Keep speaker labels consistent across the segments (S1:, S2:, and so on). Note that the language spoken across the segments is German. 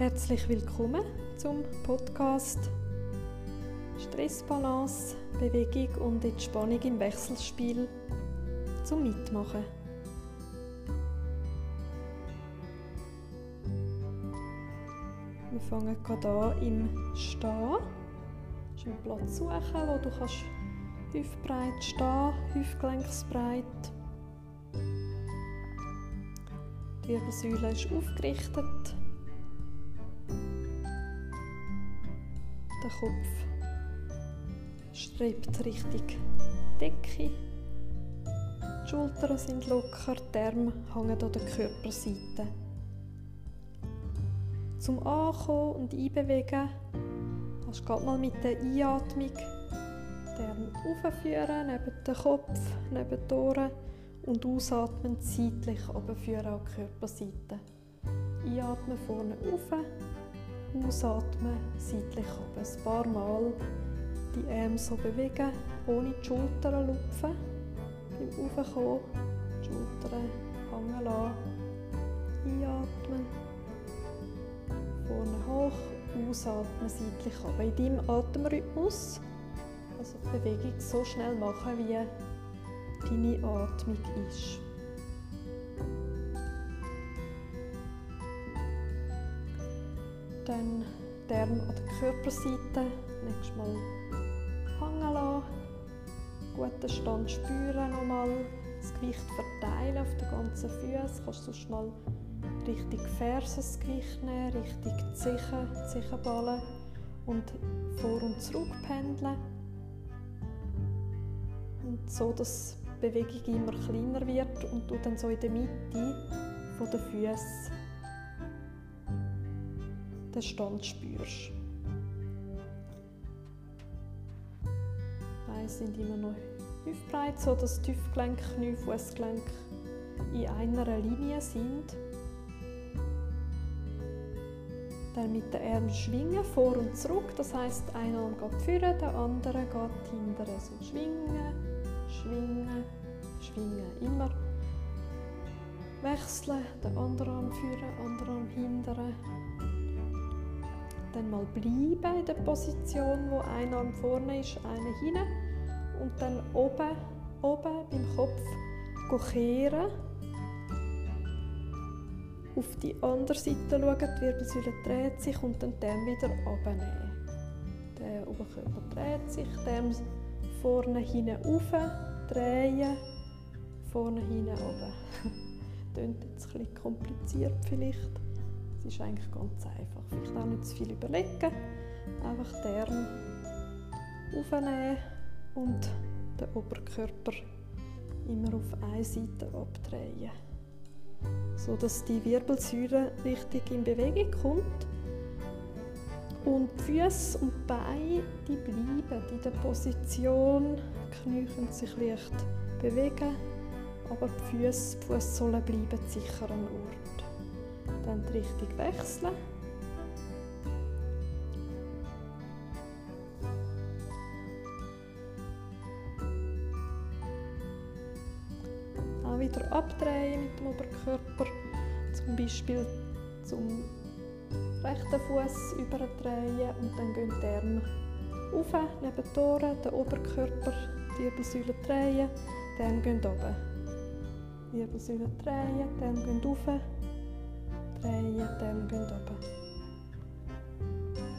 S1: Herzlich willkommen zum Podcast Stressbalance, Bewegung und Entspannung im Wechselspiel zum Mitmachen. Wir fangen gerade an im Stehen. Du einen Platz suchen, wo du kannst hüftbreit stehen, hüftgelenksbreit. Die Wirbelsäule ist aufgerichtet. Der Kopf strebt Richtung Decke. Die Schultern sind locker, die Arme hängen an der Körperseite. Zum Ankommen und Einbewegen kannst du mal mit der Einatmung den Arm aufführen, neben den Kopf, neben die Ohren und ausatmen seitlich runterführen an die Körperseite. Einatmen vorne auf, ausatmen seitlich runter. Ein paar Mal die Arme so bewegen, ohne die Schultern lupfen. Beim Aufkommen die Schultern hängen lassen. Einatmen, vorne hoch, ausatmen seitlich runter. In deinem Atemrhythmus, also die Bewegung so schnell machen, wie deine Atmung ist. Dann die Arme an der Körperseite nächstes Mal hängen lassen. Guten Stand spüren nochmal. Das Gewicht verteilen auf den ganzen Füßen. Kannst du schnell Richtung Fersen das Gewicht nehmen, Richtung Zechen, Zechenballen und vor und zurück pendeln. Und so, dass die Bewegung immer kleiner wird und du dann so in der Mitte der Füße den Stand spürst. Die Beine sind immer noch hüftbreit, so dass die Hüftgelenk, Knie, Fußgelenk in einer Linie sind. Dann mit den Armen schwingen, vor und zurück. Das heißt, ein Arm geht vorne, der andere geht hinten. So schwingen, schwingen, schwingen. Immer wechseln, den anderen Arm führen, anderen Arm hindern. Dann mal bleiben in der Position, wo ein Arm vorne ist, einer hinten. Und dann oben, oben beim Kopf kehren auf die andere Seite schauen, die Wirbelsäule dreht sich und dann den wieder abnehmen. Der Oberkörper dreht sich, den vorne hinten auf, drehen, vorne hinten runter. Klingt jetzt ein bisschen kompliziert vielleicht. Es ist eigentlich ganz einfach. Vielleicht auch nicht zu viel überlegen. Einfach den Arm aufnehmen und den Oberkörper immer auf eine Seite abdrehen so dass die Wirbelsäule richtig in Bewegung kommt. Und die Füße und die Beine die bleiben in der Position. Die Knie können sich leicht bewegen, aber die Füße, die Fußsohlen bleiben sicher am Ort. Dann die Richtung wechseln. wieder abdrehen mit dem Oberkörper. Zum Beispiel zum rechten Fuß überdrehen und dann gehen die Arme auf, neben die Ohren, den Oberkörper, die Wirbelsäule drehen, die Arme gehen runter. Wirbelsäule drehen, die Arme gehen rauf, die Arme gehen runter.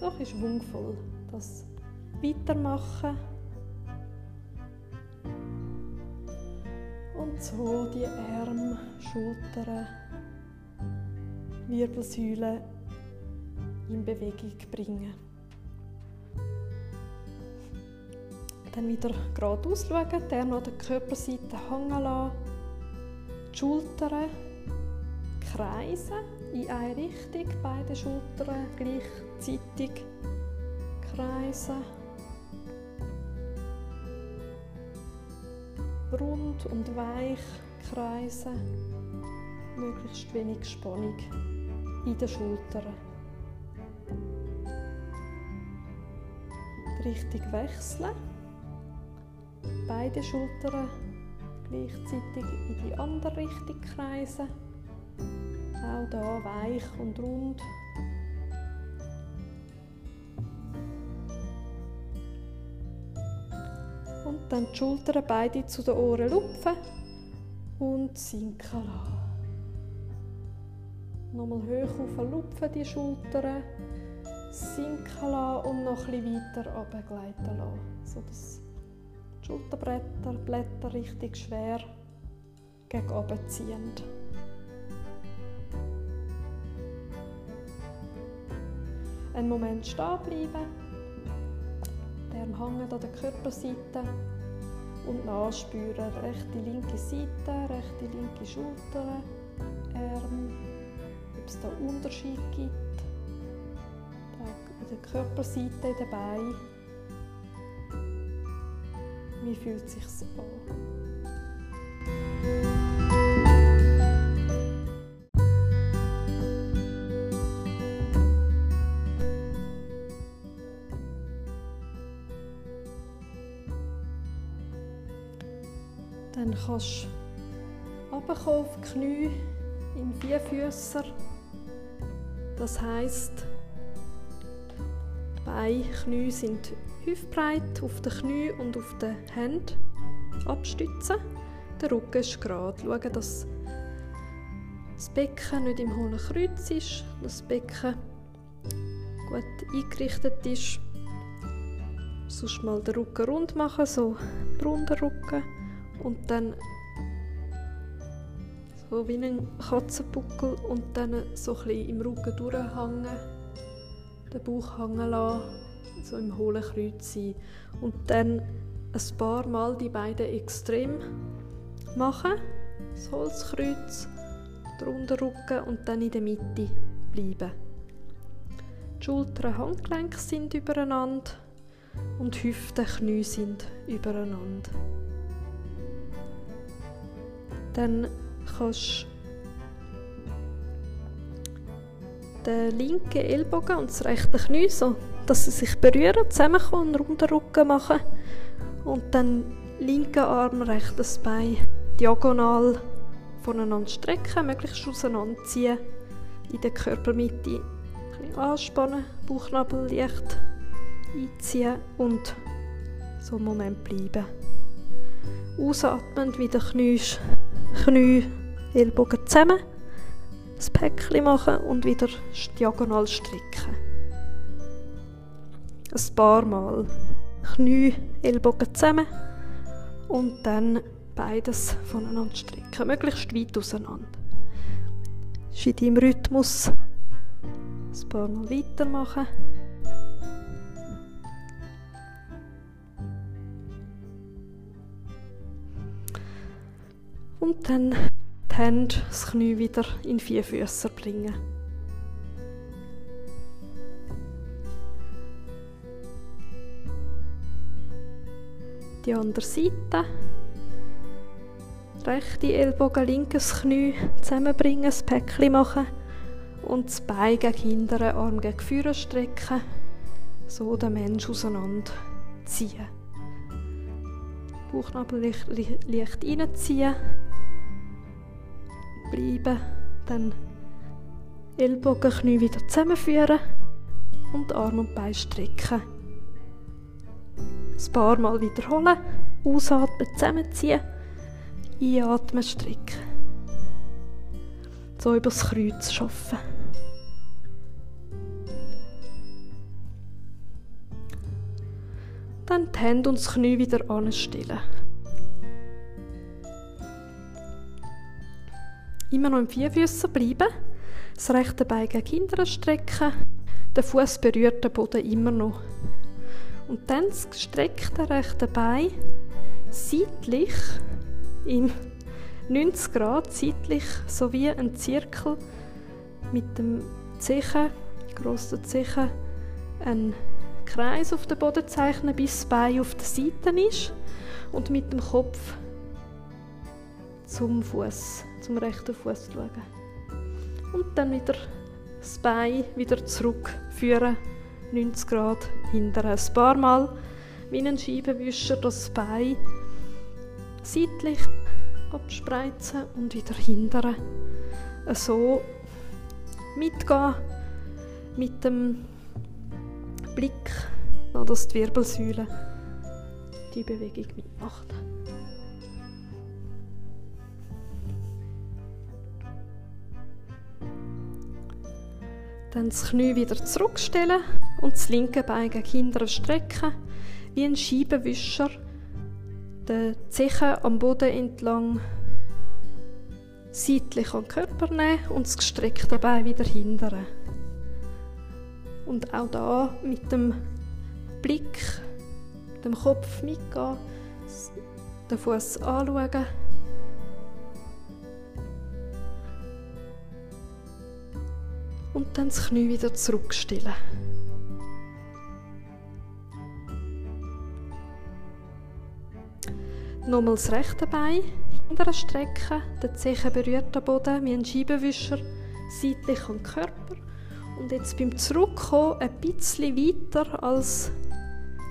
S1: So ist schwungvoll. Das weitermachen. Und so die Arme, Schultern, Wirbelsäule in Bewegung bringen. Dann wieder geradeaus schauen, Arme an der Körperseite hängen lassen, die Schultern kreisen in eine Richtung, beide Schultern gleichzeitig kreisen. rund und weich kreisen, möglichst wenig Spannung in den Schultern. Die Richtung wechseln, beide Schultern gleichzeitig in die andere Richtung kreisen. Auch da weich und rund. Und dann die Schultern beide zu den Ohren lupfen und sinken lassen. Nochmal hoch lupfen die Schultern, sinken lassen und noch etwas bisschen weiter runtergleiten lassen, sodass die Schulterblätter Blätter richtig schwer gegen oben ziehen. Einen Moment stehen bleiben, der Arm hängen an der Körperseite und nachspüren. Rechte, linke Seite, rechte, linke Schulter, Arm, ob es da Unterschied gibt. In der Körperseite, in den Beinen. Wie fühlt es sich an? Kannst runterkommen auf die Knie im Vierfüßer. Das heisst, Beine, Knie sind hüftbreit auf den Knie und auf den Händen abstützen. Der Rücken ist gerade. Schauen, dass das Becken nicht im hohen Kreuz ist, dass das Becken gut eingerichtet ist. Sonst mal den Rücken rund machen, so runder Rücken und dann so wie ein Katzenbuckel und dann so ein im Rücken durchhängen, den Bauch hängen lassen, so im hohlen Kreuz sein und dann ein paar Mal die beiden Extrem machen, das Holzkreuz, der Unterrücken und dann in der Mitte bleiben. Die Schultern, Handgelenke sind übereinander und die Hüften, Knie sind übereinander. Dann kannst du den linken Ellbogen und das rechte Knie so, dass sie sich berühren, zusammenkommen und runden Rücken machen. Und dann linken Arm, rechtes Bein diagonal voneinander strecken, möglichst auseinanderziehen, in der Körpermitte ein anspannen, Bauchnabel leicht einziehen und so einen Moment bleiben. Ausatmend wieder Knie Knie, Ellbogen zusammen, das Päckchen machen und wieder diagonal stricken. Ein paar Mal. Knie, Ellbogen zusammen und dann beides voneinander stricken, möglichst weit auseinander. Ist in deinem Rhythmus ein paar Mal weitermachen. Und dann die Hände, das Knie wieder in vier Füße bringen. Die andere Seite. Rechte Ellbogen, linkes Knie zusammenbringen, das Päckchen machen und das Bein gegen hinteren Arm gegen vorne strecken, so den Mensch auseinanderziehen. Bauchnabel leicht, leicht reinziehen bleiben. Dann Ellbogen, Knie wieder zusammenführen und Arm und Bein strecken. Ein paar Mal wiederholen. Ausatmen, zusammenziehen. Einatmen, strecken. So übers Kreuz schaffen. Dann die Hände und das Knie wieder anstellen. Immer noch im Vierfüßer bleiben. Das rechte Bein gegen hinten strecken. Der Fuß berührt den Boden immer noch. Und dann das gestreckte rechte Bein seitlich im 90 Grad seitlich so wie ein Zirkel mit dem Zechen, grossen Zechen, einen Kreis auf den Boden zeichnen, bis das Bein auf der Seite ist und mit dem Kopf zum Fuß zum rechten Fuß schauen. Und dann wieder das Bein wieder zurückführen, 90 Grad hinter ein paar Mal wie ein Scheibenwischer das Bein seitlich abspreizen und wieder hindern. So mitgehen mit dem Blick, dass die Wirbelsäule die Bewegung mitmacht. Dann das Knie wieder zurückstellen und das linke Bein gegen hinten strecken, wie ein Scheibenwischer. Den Zechen am Boden entlang seitlich an den Körper nehmen und das gestreckte Bein wieder hindern. Und auch da mit dem Blick, dem Kopf mitgehen, den Fuß anschauen. Und dann das Knie wieder zurückstellen. Nochmal das rechte Bein hinter strecken, der Zeche berührt den Boden wie ein Scheibenwischer, seitlich am Körper. Und jetzt beim Zurückkommen ein bisschen weiter als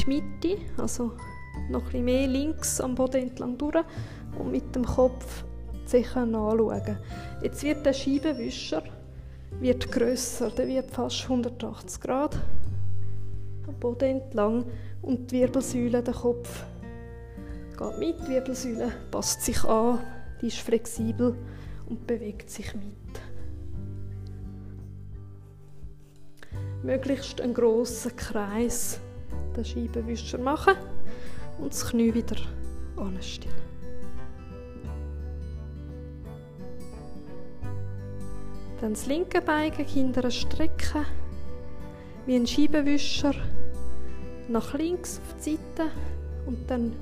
S1: die Mitte, also noch bisschen mehr links am Boden entlang durch und mit dem Kopf die Zeche anschauen. Jetzt wird der Scheibenwischer wird grösser, der wird fast 180 Grad am Boden entlang und die Wirbelsäule, der Kopf geht mit, die Wirbelsäule passt sich an, die ist flexibel und bewegt sich mit. Möglichst einen grossen Kreis den Scheibenwischer machen und das Knie wieder anstellen. Dann das linke Bein hinten strecken, wie ein Scheibenwischer nach links auf die Seite und dann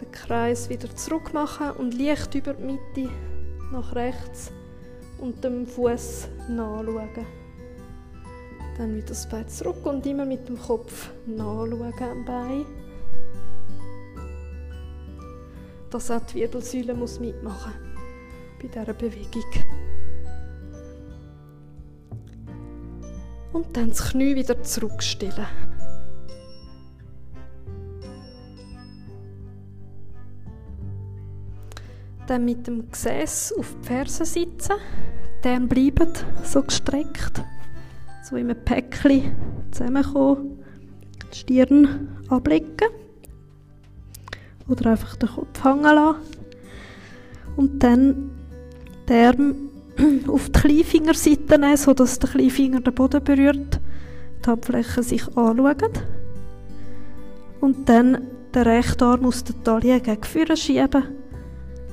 S1: den Kreis wieder zurück machen und leicht über die Mitte nach rechts und dem Fuß nachschauen. Dann wieder das Bein zurück und immer mit dem Kopf nachschauen am Bein. Dass auch die Wirbelsäule muss mitmachen bei dieser Bewegung. Und dann das Knie wieder zurückstellen. Dann mit dem Gesäß auf die Ferse sitzen. Dann bleiben so gestreckt. So in einem Päckchen zusammenkommen. Die Stirn ablegen. Oder einfach den Kopf hängen lassen. Und dann die Arme auf die Kleinfingerseite nehmen, sodass der Kleinfinger den Boden berührt. Die Handflächen sich anschauen. Und dann den rechten Arm aus der Taille gegen vorne schieben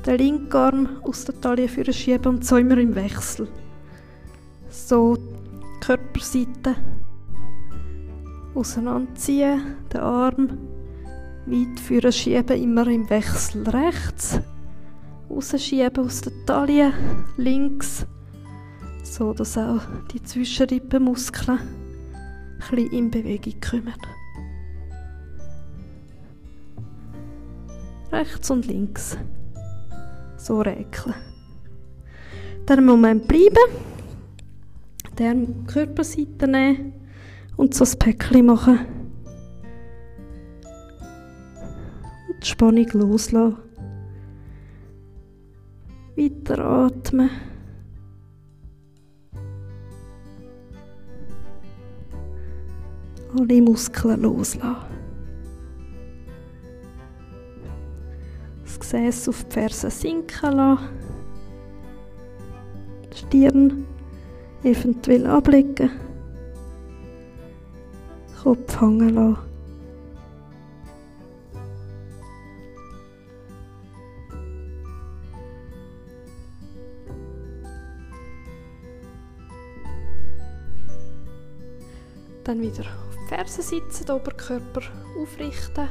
S1: den linken Arm aus der Taille für schieben und so immer im Wechsel. So die Körperseite auseinanderziehen, den Arm weit für schieben, immer im Wechsel. Rechts rausschieben aus der Taille, links, so dass auch die Zwischenrippenmuskeln ein in Bewegung kommen. Rechts und links so räkeln. Dann einen Moment bleiben, dann die Körperseite nehmen und so ein Päckchen machen. Und die Spannung loslassen. Weiter atmen. Alle Muskeln loslassen. Gesäß auf die Ferse sinken lassen. Die Stirn eventuell ablegen. Kopf hängen lassen. Dann wieder auf die Ferse sitzen, den Oberkörper aufrichten.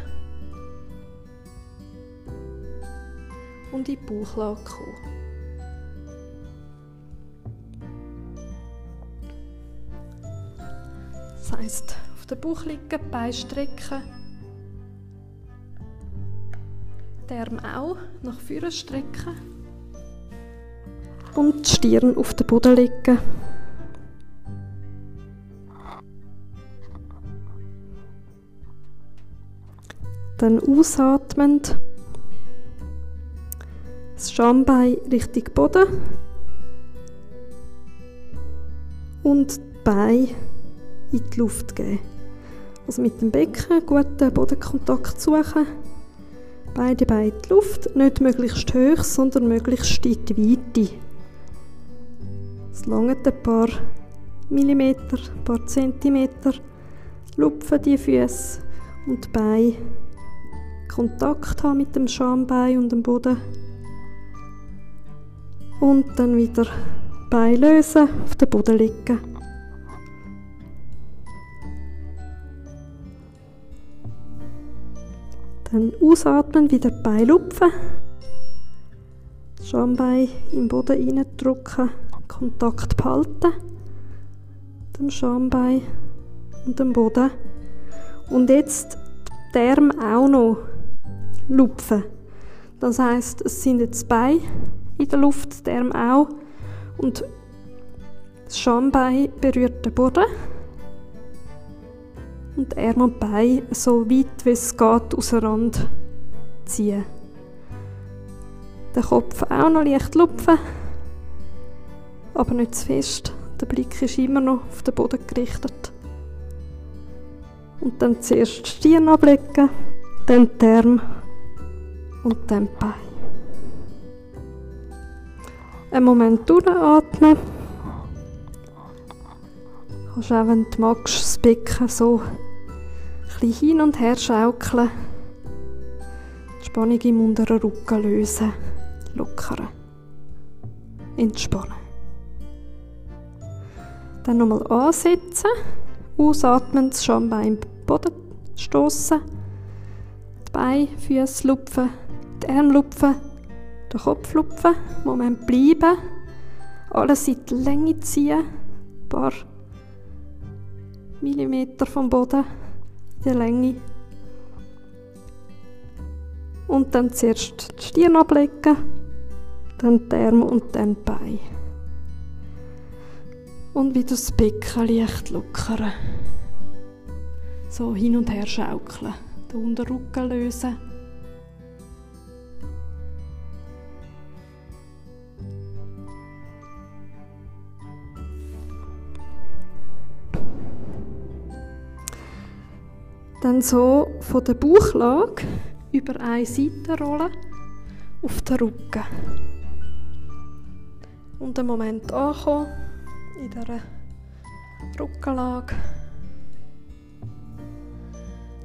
S1: und in die Bauchlage kommen. Das heisst, auf den Bauch liegen, Beine strecken, die Arme auch nach vorne strecken und die Stirn auf den Boden legen. Dann ausatmend das Schambein Richtung Boden und die Beine in die Luft geben. Also mit dem Becken guten Bodenkontakt suchen. Beide Beine in die Luft, nicht möglichst hoch, sondern möglichst in die Weite. Es langt ein paar Millimeter, ein paar Zentimeter. Lupfen die Füße und die Beine. Kontakt haben mit dem Schambein und dem Boden. Und dann wieder Bein lösen, auf den Boden legen. Dann ausatmen, wieder Bein lupfen. Schambein im Boden reindrücken, Kontakt behalten. Dem Schambein und dem Boden. Und jetzt die Arme auch noch lupfen. Das heißt, es sind jetzt Beine in der Luft, die Arme auch. Und das Schambein berührt den Boden. Und Arme und Beine so weit wie es geht auseinander ziehen. Den Kopf auch noch leicht lupfen, aber nicht zu fest. Der Blick ist immer noch auf den Boden gerichtet. Und dann zuerst die Stirn ablegen, dann die Arme und dann die Beine. Einen Moment durchatmen. Du kannst auch, wenn du magst, das Becken so ein hin und her schaukeln. Die Spannung im unteren Rücken lösen, lockern, entspannen. Dann nochmal ansetzen, ausatmen, das Schambein im Boden stoßen, die Beine, Füße lupfen, die Arme lupfen, den Kopf lupfen, Moment bleiben, alles in die Länge ziehen, ein paar Millimeter vom Boden in der Länge. Und dann zuerst die Stirn ablegen, dann die Arme und dann die Beine und wieder das Becken leicht lockern. So hin und her schaukeln, den Unterrücken lösen. Dann so von der Bauchlage über eine Seite rollen auf den Rücken. Und einen Moment ankommen in dieser Rückenlage.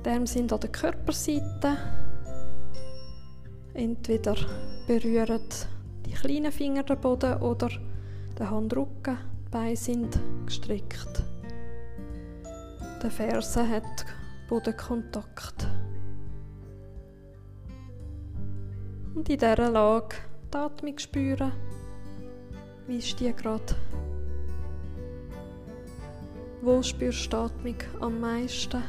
S1: Die Arme sind an der Körperseite. Entweder berühren die kleinen Finger den Boden oder der Handrücken. Die Beine sind gestreckt. Der Ferse hat Bodenkontakt. Und in dieser Lage die Atmung spüren. Wie ist die gerade? Wo spürst du die Atmung am meisten?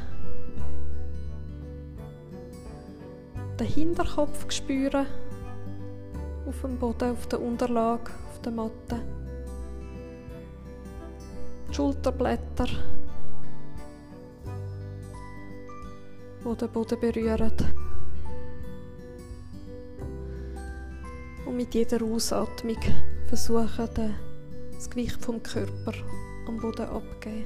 S1: Den Hinterkopf spüren. Auf dem Boden, auf der Unterlage, auf der Matte. Die Schulterblätter, die den Boden berühren. Und mit jeder Ausatmung versuchen, das Gewicht vom Körper am Boden abzugeben.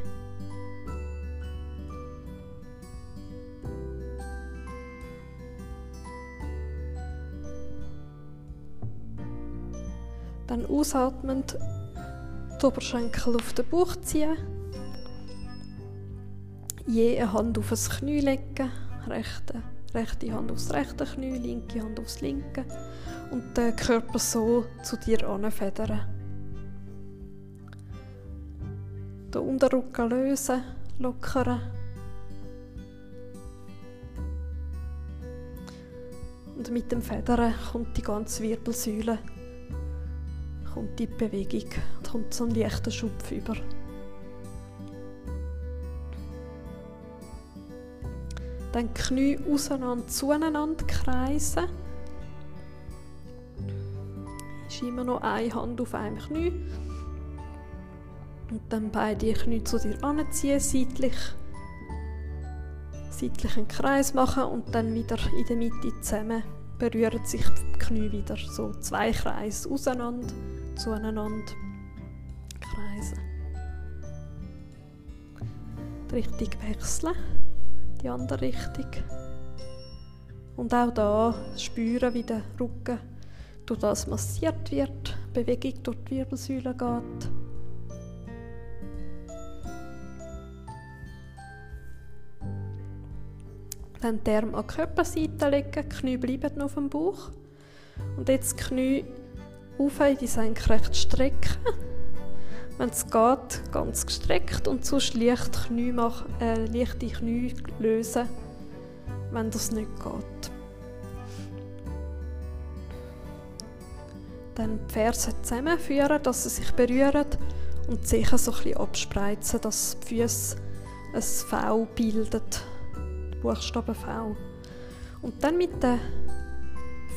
S1: Dann ausatmend die Oberschenkel auf den Bauch ziehen. Je eine Hand auf das Knie legen. Rechte, rechte Hand aufs rechte Knie, linke Hand aufs linke. Und den Körper so zu dir anfedern. Den Unterrücken lösen, lockern. Und mit dem Federn kommt die ganze Wirbelsäule kommt die Bewegung und kommt so ein leichter Schupf über. Dann Knie auseinander zueinander kreisen. Ist immer noch eine Hand auf einem Knie. Und dann beide Knie zu dir anziehen, seitlich. Seitlich einen Kreis machen und dann wieder in der Mitte zusammen berühren sich die Knie wieder. So zwei Kreise auseinander zueinander kreisen. Die Richtung wechseln. Die andere Richtung. Und auch da spüren, wie der Rücken durch das massiert wird, Bewegung durch die Wirbelsäule geht. Dann die Arme an die Körperseite legen, die Knie bleiben noch auf dem Bauch. Und jetzt die Knie auf die Senkrecht strecken. Wenn es geht, ganz gestreckt und sonst leicht Knie machen, äh, leichte Knie lösen, wenn das nicht geht. Dann die Ferse zusammenführen, dass sie sich berühren und sicher so ein abspreizen, dass die Füße ein V bilden. Buchstaben V. Und dann mit den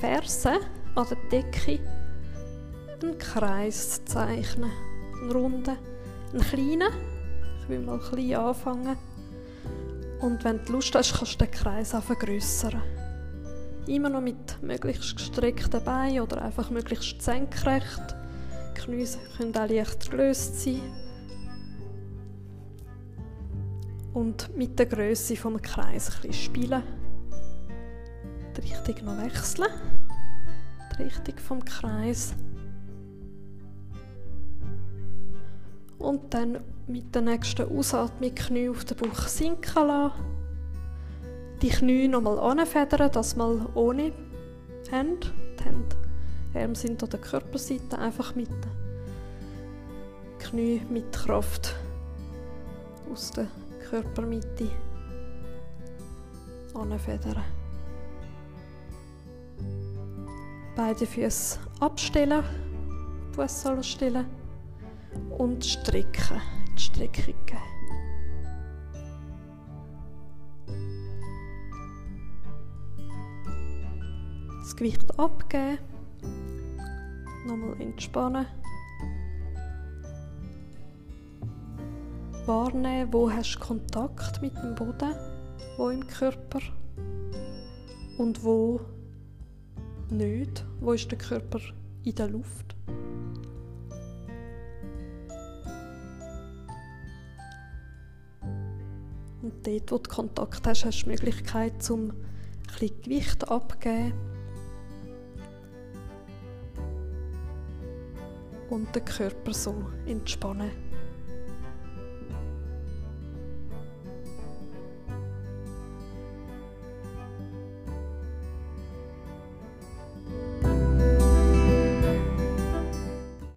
S1: Fersen an der Decke einen Kreis zeichnen. Einen runden, einen kleinen. Ich will mal klein anfangen. Und wenn du Lust hast, kannst du den Kreis vergrößern. Immer noch mit möglichst gestreckten Beinen oder einfach möglichst senkrecht. Die Knie können auch leicht gelöst sein. und mit der Größe vom Kreis ein bisschen spielen. Die Richtung noch wechseln. Die Richtung vom Kreis. Und dann mit der nächsten Ausatmung Knie auf den Bauch sinken lassen. Die Knie nochmal anfedern, das mal ohne Hände. Die Hände Arme sind an der Körperseite einfach mit den Knie mit Kraft aus der Körpermitte anfedern. Beide Füße abstellen, Fußsohle stellen und strecken, die Streckung. Das Gewicht abgeben, nochmal entspannen. wahrnehmen, wo hast du Kontakt mit dem Boden, wo im Körper und wo nicht, wo ist der Körper in der Luft. Dort, wo du Kontakt hast, hast du die Möglichkeit, zum ein Gewicht abzugeben und den Körper so entspannen.